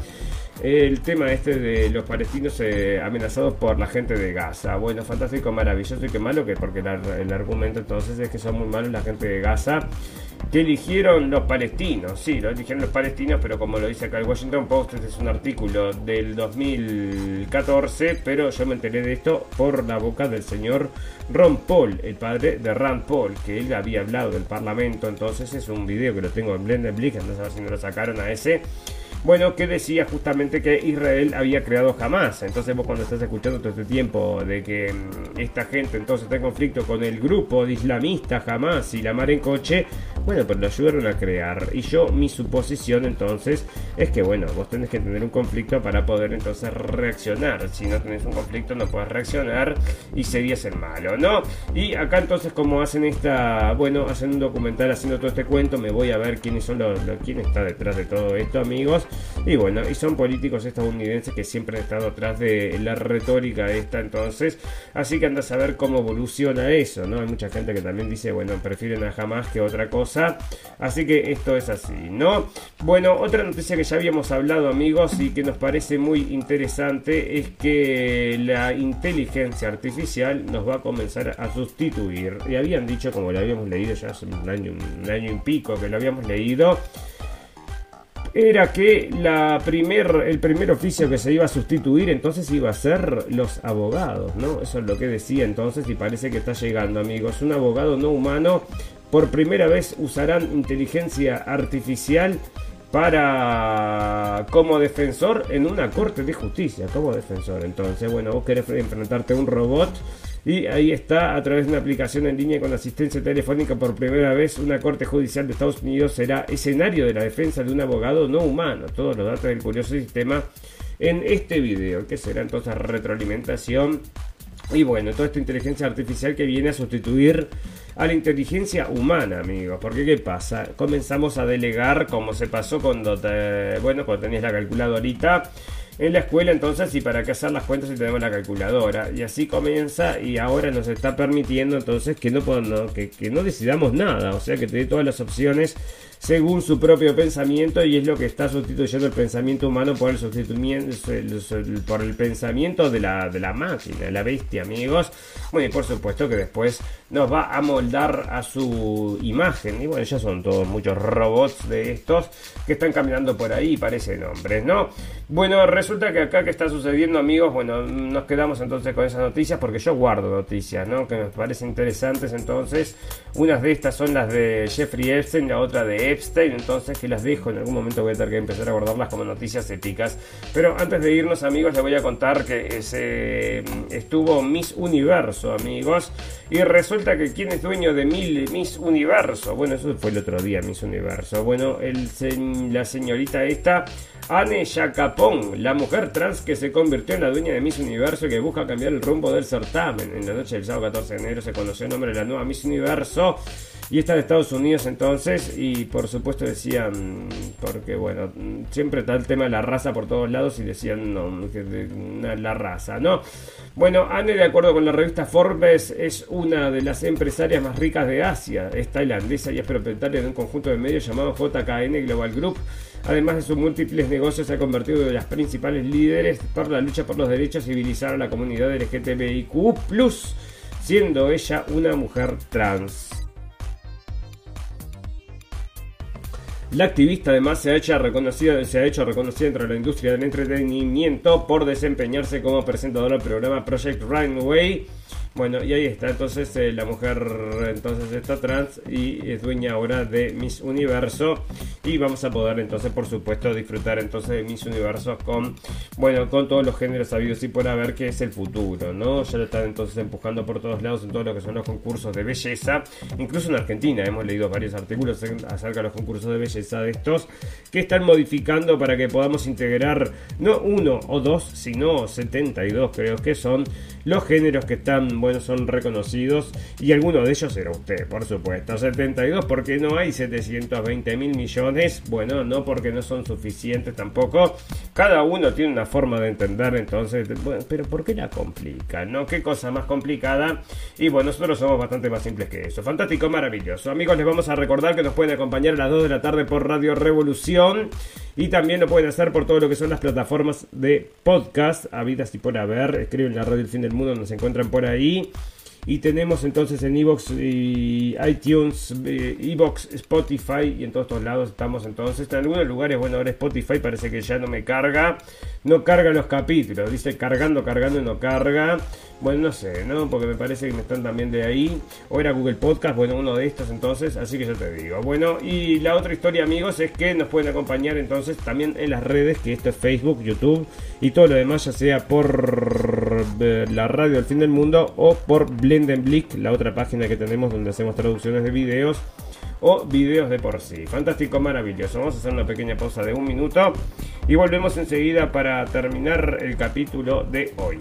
[SPEAKER 2] el tema este de los palestinos eh, amenazados por la gente de Gaza. Bueno, fantástico, maravilloso y qué malo que porque el argumento entonces es que son muy malos la gente de Gaza que eligieron los palestinos. Sí, lo eligieron los palestinos, pero como lo dice acá el Washington Post, este es un artículo del 2014, pero yo me enteré de esto por la boca del señor Ron Paul, el padre de Rand Paul, que él había hablado del Parlamento, entonces es un video que lo tengo en Blender Blick, entonces a ver si no lo sacaron a ese bueno, que decía justamente que Israel había creado jamás. Entonces vos cuando estás escuchando todo este tiempo de que mm, esta gente entonces está en conflicto con el grupo de islamistas jamás y la mar en coche, Bueno, pero lo ayudaron a crear. Y yo, mi suposición entonces es que, bueno, vos tenés que tener un conflicto para poder entonces reaccionar. Si no tenés un conflicto no puedes reaccionar y serías el malo, ¿no? Y acá entonces como hacen esta, bueno, hacen un documental haciendo todo este cuento, me voy a ver quiénes son los, quién está detrás de todo esto, amigos. Y bueno, y son políticos estadounidenses que siempre han estado atrás de la retórica esta entonces. Así que anda a saber cómo evoluciona eso, ¿no? Hay mucha gente que también dice, bueno, prefieren a jamás que otra cosa. Así que esto es así, ¿no? Bueno, otra noticia que ya habíamos hablado, amigos, y que nos parece muy interesante es que la inteligencia artificial nos va a comenzar a sustituir. Y habían dicho, como lo habíamos leído ya hace un año, un año y pico que lo habíamos leído, era que la primer, el primer oficio que se iba a sustituir entonces iba a ser los abogados, ¿no? Eso es lo que decía entonces y parece que está llegando, amigos. Un abogado no humano por primera vez usarán inteligencia artificial para como defensor en una corte de justicia, como defensor. Entonces, bueno, vos querés enfrentarte a un robot y ahí está, a través de una aplicación en línea con asistencia telefónica por primera vez, una corte judicial de Estados Unidos será escenario de la defensa de un abogado no humano. Todos los datos del curioso sistema en este video, que será entonces retroalimentación. Y bueno, toda esta inteligencia artificial que viene a sustituir a la inteligencia humana, amigos. Porque ¿qué pasa? Comenzamos a delegar como se pasó cuando te, bueno, cuando tenías la calculadorita en la escuela entonces y para qué hacer las cuentas si tenemos la calculadora. Y así comienza y ahora nos está permitiendo entonces que no, que, que no decidamos nada. O sea que te dé todas las opciones según su propio pensamiento y es lo que está sustituyendo el pensamiento humano por el por el pensamiento de la, de la máquina, de la bestia, amigos. Bueno, y por supuesto que después nos va a moldar a su imagen. Y bueno, ya son todos muchos robots de estos que están caminando por ahí parecen hombres, ¿no? Bueno, resulta que acá que está sucediendo, amigos, bueno, nos quedamos entonces con esas noticias porque yo guardo noticias, ¿no? Que me parecen interesantes entonces. Unas de estas son las de Jeffrey Epstein, la otra de Epstein, entonces que las dejo, en algún momento voy a tener que empezar a guardarlas como noticias épicas. Pero antes de irnos amigos, les voy a contar que mm, estuvo Miss Universo, amigos, y resulta que quién es dueño de Miss Universo, bueno, eso fue el otro día, Miss Universo, bueno, el, la señorita esta, Anne Jacapón, la mujer trans que se convirtió en la dueña de Miss Universo y que busca cambiar el rumbo del certamen. En la noche del sábado 14 de enero se conoció el nombre de la nueva Miss Universo y está de Estados Unidos entonces, y por supuesto decían, porque bueno, siempre está el tema de la raza por todos lados y decían, no, la raza, ¿no? Bueno, Anne, de acuerdo con la revista Forbes, es una de las empresarias más ricas de Asia, es tailandesa y es propietaria de un conjunto de medios llamado JKN Global Group. Además de sus múltiples negocios, se ha convertido en las principales líderes por la lucha por los derechos civilizar a la comunidad LGTBIQ, siendo ella una mujer trans. La activista además se ha hecho reconocida, se ha hecho reconocida dentro de la industria del entretenimiento por desempeñarse como presentadora del programa Project Runway bueno, y ahí está, entonces eh, la mujer entonces está trans y es dueña ahora de Miss Universo y vamos a poder entonces por supuesto disfrutar entonces de Miss Universo con, bueno, con todos los géneros sabidos y por haber que es el futuro, ¿no? Ya lo están entonces empujando por todos lados en todo lo que son los concursos de belleza, incluso en Argentina hemos leído varios artículos acerca de los concursos de belleza de estos que están modificando para que podamos integrar no uno o dos, sino 72 creo que son los géneros que están bueno, son reconocidos y alguno de ellos era usted, por supuesto. 72 porque no hay 720 mil millones, bueno, no porque no son suficientes tampoco. Cada uno tiene una forma de entender, entonces, bueno, pero ¿por qué la complica? ¿No? ¿Qué cosa más complicada? Y bueno, nosotros somos bastante más simples que eso. Fantástico, maravilloso. Amigos, les vamos a recordar que nos pueden acompañar a las 2 de la tarde por Radio Revolución. Y también lo pueden hacer por todo lo que son las plataformas de podcast, habidas y por haber. Escriben la radio El Fin del Mundo, nos encuentran por ahí. Y tenemos entonces en Evox iTunes, eh, Evox, Spotify y en todos estos lados estamos entonces. En algunos lugares, bueno, ahora Spotify parece que ya no me carga. No carga los capítulos. Dice cargando, cargando y no carga. Bueno, no sé, ¿no? Porque me parece que me están también de ahí. O era Google Podcast, bueno, uno de estos entonces. Así que yo te digo. Bueno, y la otra historia, amigos, es que nos pueden acompañar entonces también en las redes, que esto es Facebook, YouTube y todo lo demás, ya sea por eh, la radio del fin del mundo o por Blendenblick, la otra página que tenemos donde hacemos traducciones de videos o videos de por sí. Fantástico, maravilloso. Vamos a hacer una pequeña pausa de un minuto y volvemos enseguida para terminar el capítulo de hoy.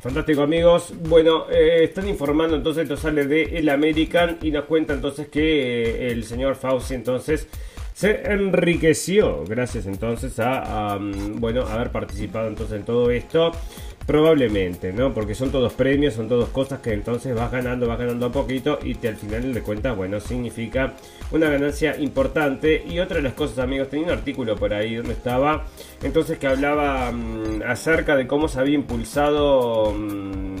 [SPEAKER 2] Fantástico amigos, bueno, eh, están informando entonces, esto sale de El American y nos cuenta entonces que eh, el señor Fauci entonces se enriqueció gracias entonces a, bueno, haber participado entonces en todo esto. Probablemente, ¿no? Porque son todos premios, son todas cosas que entonces vas ganando, vas ganando a poquito y te, al final de cuentas, bueno, significa una ganancia importante. Y otra de las cosas, amigos, tenía un artículo por ahí donde estaba, entonces que hablaba mm, acerca de cómo se había impulsado... Mm,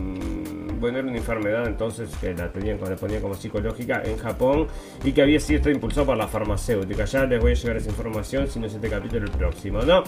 [SPEAKER 2] bueno, era una enfermedad entonces que la tenían, le ponían como psicológica en Japón y que había sido impulsado por la farmacéutica. Ya les voy a llevar esa información, si no es este capítulo el próximo, ¿no?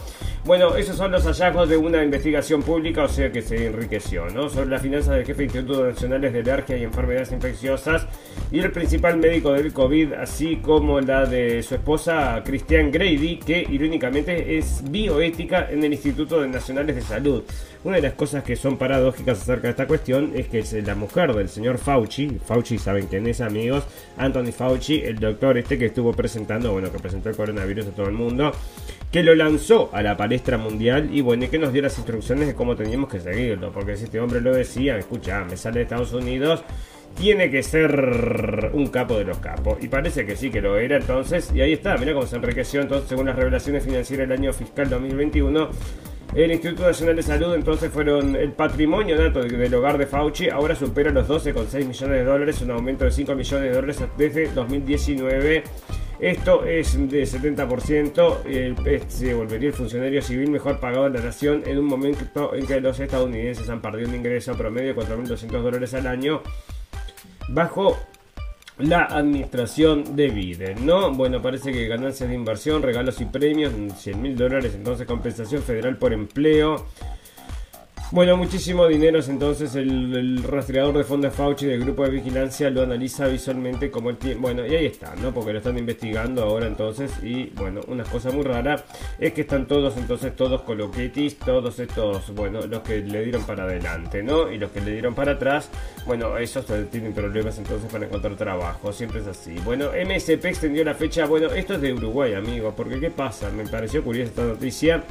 [SPEAKER 2] Bueno, esos son los hallazgos de una investigación pública, o sea que se enriqueció, ¿no? Sobre las finanzas del jefe de Institutos Nacionales de Alergia y Enfermedades Infecciosas y el principal médico del COVID, así como la de su esposa Christian Grady, que irónicamente es bioética en el Instituto Nacionales de Salud. Una de las cosas que son paradójicas acerca de esta cuestión es que la mujer del señor Fauci, Fauci saben quién es amigos, Anthony Fauci, el doctor este que estuvo presentando, bueno, que presentó el coronavirus a todo el mundo, que lo lanzó a la palestra mundial y bueno, y que nos dio las instrucciones de cómo teníamos que seguirlo, porque si este hombre lo decía, escucha, me sale de Estados Unidos, tiene que ser un capo de los capos. Y parece que sí que lo era entonces. Y ahí está, mira cómo se enriqueció entonces según las revelaciones financieras del año fiscal 2021 el Instituto Nacional de Salud entonces fueron el patrimonio nato del hogar de Fauci, ahora supera los 12,6 millones de dólares, un aumento de 5 millones de dólares desde 2019. Esto es de 70%, se volvería el funcionario civil mejor pagado de la nación en un momento en que los estadounidenses han perdido un ingreso promedio de 4.200 dólares al año bajo la administración de Biden, ¿no? Bueno, parece que ganancias de inversión, regalos y premios, 100 mil dólares, entonces compensación federal por empleo. Bueno, muchísimo dinero. Entonces, el, rastreador de fondos Fauci del grupo de vigilancia lo analiza visualmente como el tiempo. Bueno, y ahí está, ¿no? Porque lo están investigando ahora entonces. Y bueno, una cosa muy rara es que están todos, entonces, todos coloquetis, todos estos, bueno, los que le dieron para adelante, ¿no? Y los que le dieron para atrás, bueno, esos tienen problemas entonces para encontrar trabajo. Siempre es así. Bueno, MSP extendió la fecha. Bueno, esto es de Uruguay, amigos. Porque, ¿qué pasa? Me pareció curiosa esta noticia.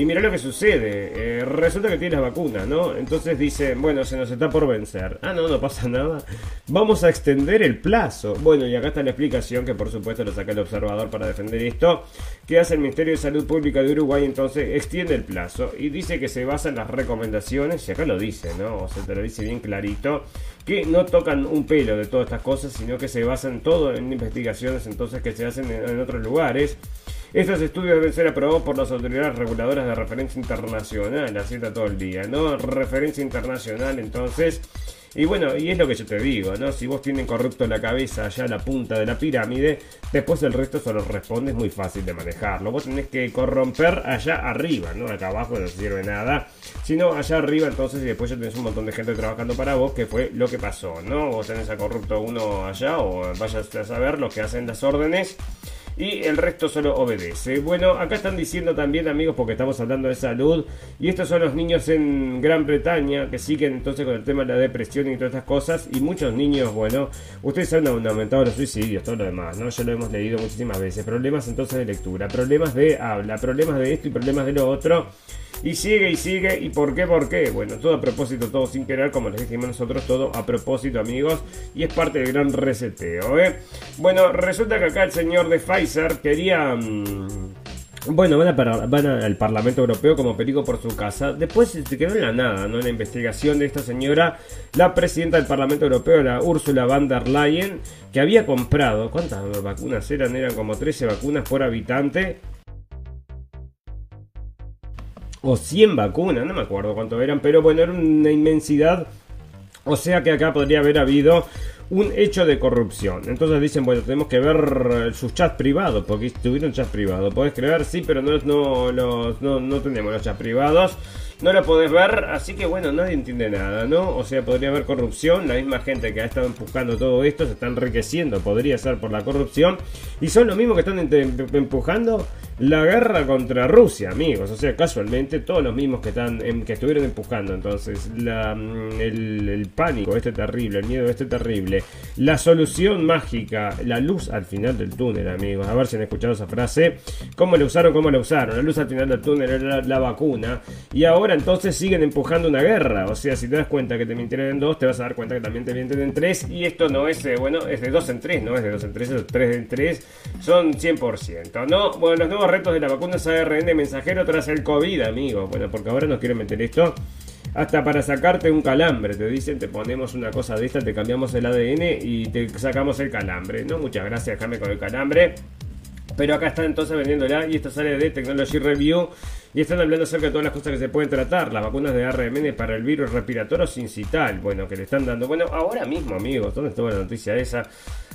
[SPEAKER 2] Y mira lo que sucede. Eh, resulta que tiene la vacuna, ¿no? Entonces dice, bueno, se nos está por vencer. Ah, no, no pasa nada. Vamos a extender el plazo. Bueno, y acá está la explicación, que por supuesto lo saca el observador para defender esto. Que hace el Ministerio de Salud Pública de Uruguay, entonces extiende el plazo. Y dice que se basa en las recomendaciones, y acá lo dice, ¿no? O sea, te lo dice bien clarito. Que no tocan un pelo de todas estas cosas, sino que se basan todo en investigaciones entonces que se hacen en otros lugares. Estos estudios deben ser aprobados por las autoridades reguladoras de referencia internacional, así está todo el día, ¿no? Referencia internacional, entonces. Y bueno, y es lo que yo te digo, ¿no? Si vos tienen corrupto la cabeza allá la punta de la pirámide, después el resto solo responde, es muy fácil de manejarlo. Vos tenés que corromper allá arriba, ¿no? Acá abajo no sirve nada. Sino allá arriba, entonces, y después ya tenés un montón de gente trabajando para vos, que fue lo que pasó, ¿no? Vos tenés a corrupto uno allá, o vayas a saber lo que hacen las órdenes y el resto solo obedece. Bueno, acá están diciendo también, amigos, porque estamos hablando de salud, y estos son los niños en Gran Bretaña que siguen entonces con el tema de la depresión y todas estas cosas, y muchos niños, bueno, ustedes han aumentado los suicidios, todo lo demás, ¿no? Ya lo hemos leído muchísimas veces. Problemas entonces de lectura, problemas de habla, problemas de esto y problemas de lo otro. Y sigue y sigue. ¿Y por qué? ¿Por qué? Bueno, todo a propósito, todo sin querer, como les dijimos nosotros, todo a propósito, amigos. Y es parte del gran reseteo, ¿eh? Bueno, resulta que acá el señor de Pfizer quería... Mm, bueno, van, al Parlamento Europeo como perigo por su casa. Después se quedó en la nada, ¿no? En la investigación de esta señora, la presidenta del Parlamento Europeo, la Ursula von der Leyen, que había comprado, ¿cuántas vacunas eran? Eran como 13 vacunas por habitante. O 100 vacunas, no me acuerdo cuánto eran, pero bueno, era una inmensidad. O sea que acá podría haber habido un hecho de corrupción. Entonces dicen, bueno, tenemos que ver sus chats privados, porque tuvieron chats privados. Puedes creer, sí, pero no, no, los, no, no tenemos los chats privados. No lo podés ver, así que bueno, nadie entiende nada, ¿no? O sea, podría haber corrupción, la misma gente que ha estado empujando todo esto se está enriqueciendo, podría ser por la corrupción, y son los mismos que están empujando la guerra contra Rusia, amigos. O sea, casualmente todos los mismos que están que estuvieron empujando. Entonces, mm, el, pánico este terrible, el miedo este terrible, la solución mágica, la luz al final del túnel, amigos. A ver si han escuchado esa frase. ¿Cómo la usaron? ¿Cómo la usaron? La luz al final del túnel era la, vacuna. Y ahora entonces siguen empujando una guerra. O sea, si te das cuenta que te mintieron en dos, te vas a dar cuenta que también te mienten en tres. Y esto no es, bueno, es de dos en tres, no es de dos en tres, es de tres en tres. Son 100%, ¿no? Bueno, los nuevos retos de la vacuna ARN mensajero tras el COVID, amigo. Bueno, porque ahora nos quieren meter esto. Hasta para sacarte un calambre, te dicen, te ponemos una cosa de esta, te cambiamos el ADN y te sacamos el calambre. No, muchas gracias, déjame con el calambre. Pero acá están entonces vendiéndola y esto sale de Technology Review y están hablando acerca de todas las cosas que se pueden tratar, las vacunas de ARN para el virus respiratorio sincital, bueno, que le están dando. Bueno, ahora mismo, amigos, ¿dónde estuvo la noticia esa?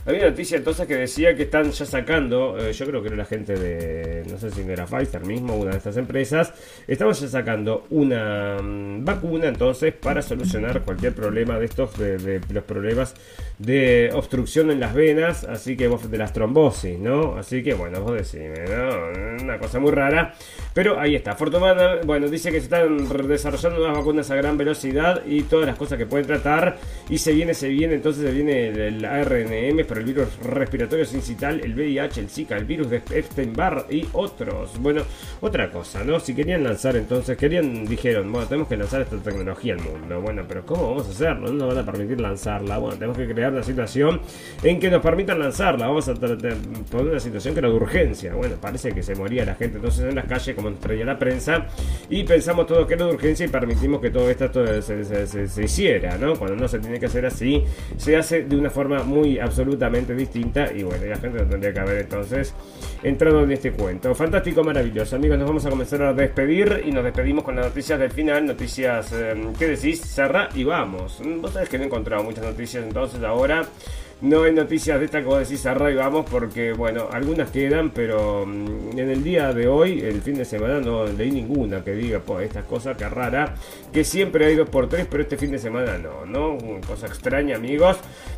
[SPEAKER 2] Había una noticia entonces que decía que están ya sacando, eh, yo creo que era la gente de, no sé si era Pfizer mismo, una de estas empresas, estamos ya sacando una mm, vacuna entonces para solucionar cualquier problema de estos, de, los problemas de obstrucción en las venas, así que vos de las trombosis, ¿no? Así que bueno, vos decime, ¿no? Una cosa muy rara, pero ahí está. Afortunadamente, bueno, dice que se están desarrollando unas vacunas a gran velocidad y todas las cosas que pueden tratar, y se viene, se viene, entonces se viene el ARNM, el virus respiratorio sincital, el VIH, el Zika, el virus de Epstein-Barr y otros. Bueno, otra cosa, ¿no? Si querían lanzar entonces, querían, dijeron, bueno, tenemos que lanzar esta tecnología al mundo. Bueno, pero ¿cómo vamos a hacerlo? No nos van a permitir lanzarla. Bueno, tenemos que crear una situación en que nos permitan lanzarla. Vamos a poner una situación que era de urgencia. Bueno, parece que se moría la gente entonces en las calles, como traía prensa, y pensamos todo que era de urgencia y permitimos que todo esto se, hiciera, ¿no? Cuando no se tiene que hacer así, se hace de una forma muy absoluta distinta y bueno, la gente no tendría que haber entonces entrado en este cuento. Fantástico, maravilloso. Amigos, nos vamos a comenzar a despedir y nos despedimos con las noticias del final, noticias, eh, ¿qué decís? Cerra y vamos. Vos sabés que no he encontrado muchas noticias entonces ahora. No hay noticias de esta vos decís arra y vamos porque, bueno, algunas quedan, pero mm, en el día de hoy, el fin de semana, no leí ninguna que diga, pues, estas cosas que rara, que siempre hay dos por tres, pero este fin de semana no, ¿no? Cosa extraña, amigos.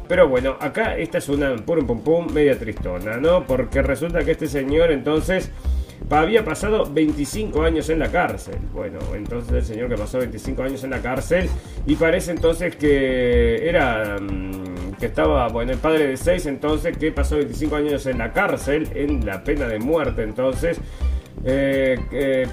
[SPEAKER 2] Pero bueno, acá esta es una pum pum pum media tristona, ¿no? Porque resulta que este señor entonces había pasado 25 años en la cárcel. Bueno, entonces el señor que pasó 25 años en la cárcel y parece entonces que era mm, que estaba, bueno, el padre de 6 entonces que pasó 25 años en la cárcel en la pena de muerte entonces eh, eh,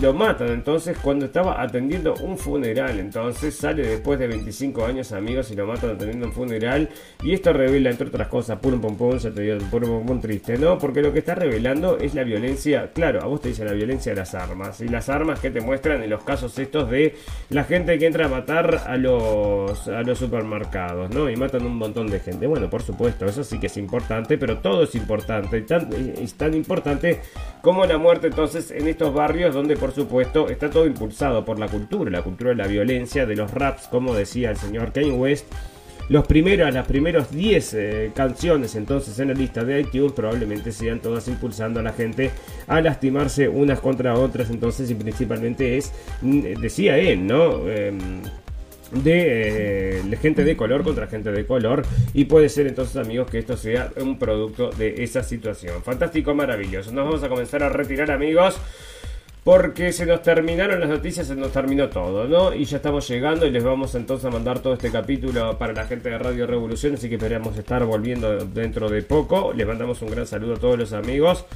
[SPEAKER 2] lo matan entonces cuando estaba atendiendo un funeral. Entonces sale después de 25 años, amigos, y lo matan atendiendo un funeral. Y esto revela, entre otras cosas, puro pompón, se te dio puro pompón triste, ¿no? Porque lo que está revelando es la violencia. Claro, a vos te dice la violencia de las armas. Y las armas que te muestran en los casos estos de la gente que entra a matar a los, a los supermercados, ¿no? Y matan un montón de gente. Bueno, por supuesto, eso sí que es importante, pero todo es importante. Tan, es tan importante como la muerte entonces en estos barrios donde por supuesto está todo impulsado por la cultura, la cultura de la violencia, de los raps, como decía el señor Kanye West. Los primeros, las primeros 10 eh, canciones entonces en la lista de iTunes probablemente sean todas impulsando a la gente a lastimarse unas contra otras entonces y principalmente es, decía él, ¿no? Em, de eh, gente de color contra gente de color. Y puede ser entonces amigos que esto sea un producto de esa situación. Fantástico maravilloso. Nos vamos a comenzar a retirar amigos porque se nos terminaron las noticias, se nos terminó todo, ¿no? Y ya estamos llegando y les vamos entonces a mandar todo este capítulo para la gente de Radio Revolución, así que esperamos estar volviendo dentro de poco. Les mandamos un gran saludo a todos los amigos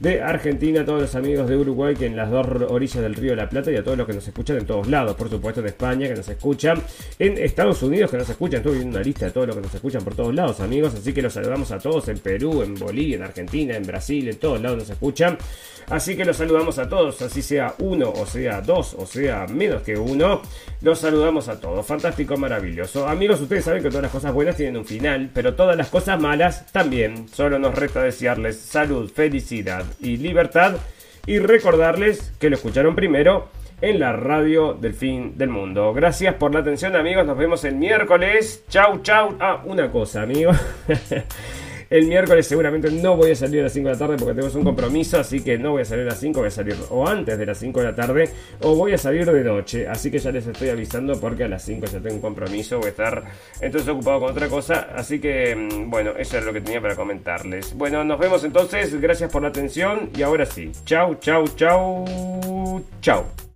[SPEAKER 2] de Argentina, a todos los amigos de Uruguay que en las dos orillas del Río de la Plata y a todos los que nos escuchan en todos lados, por supuesto en España que nos escuchan, en Estados Unidos que nos escuchan, estoy viendo una lista de todos los que nos escuchan por todos lados, amigos, así que los saludamos a todos en Perú, en Bolivia, en Argentina, en Brasil, en todos lados nos escuchan. Así que los saludamos a todos, así sea uno, o sea dos, o sea menos que uno. Los saludamos a todos. Fantástico, maravilloso. Amigos, ustedes saben que todas las cosas buenas tienen un final, pero todas las cosas malas también. Solo nos resta desearles salud, felicidad y libertad. Y recordarles que lo escucharon primero en la radio del fin del mundo. Gracias por la atención, amigos. Nos vemos el miércoles. Chau, chau. Ah, una cosa, amigos. El miércoles seguramente no voy a salir a las 5 de la tarde porque tenemos un compromiso, así que no voy a salir a las 5, voy a salir o antes de las 5 de la tarde o voy a salir de noche. Así que ya les estoy avisando porque a las 5 ya tengo un compromiso, voy a estar entonces ocupado con otra cosa. Así que mm, bueno, eso es lo que tenía para comentarles. Bueno, nos vemos entonces, gracias por la atención y ahora sí, chau, chau, chau, chau.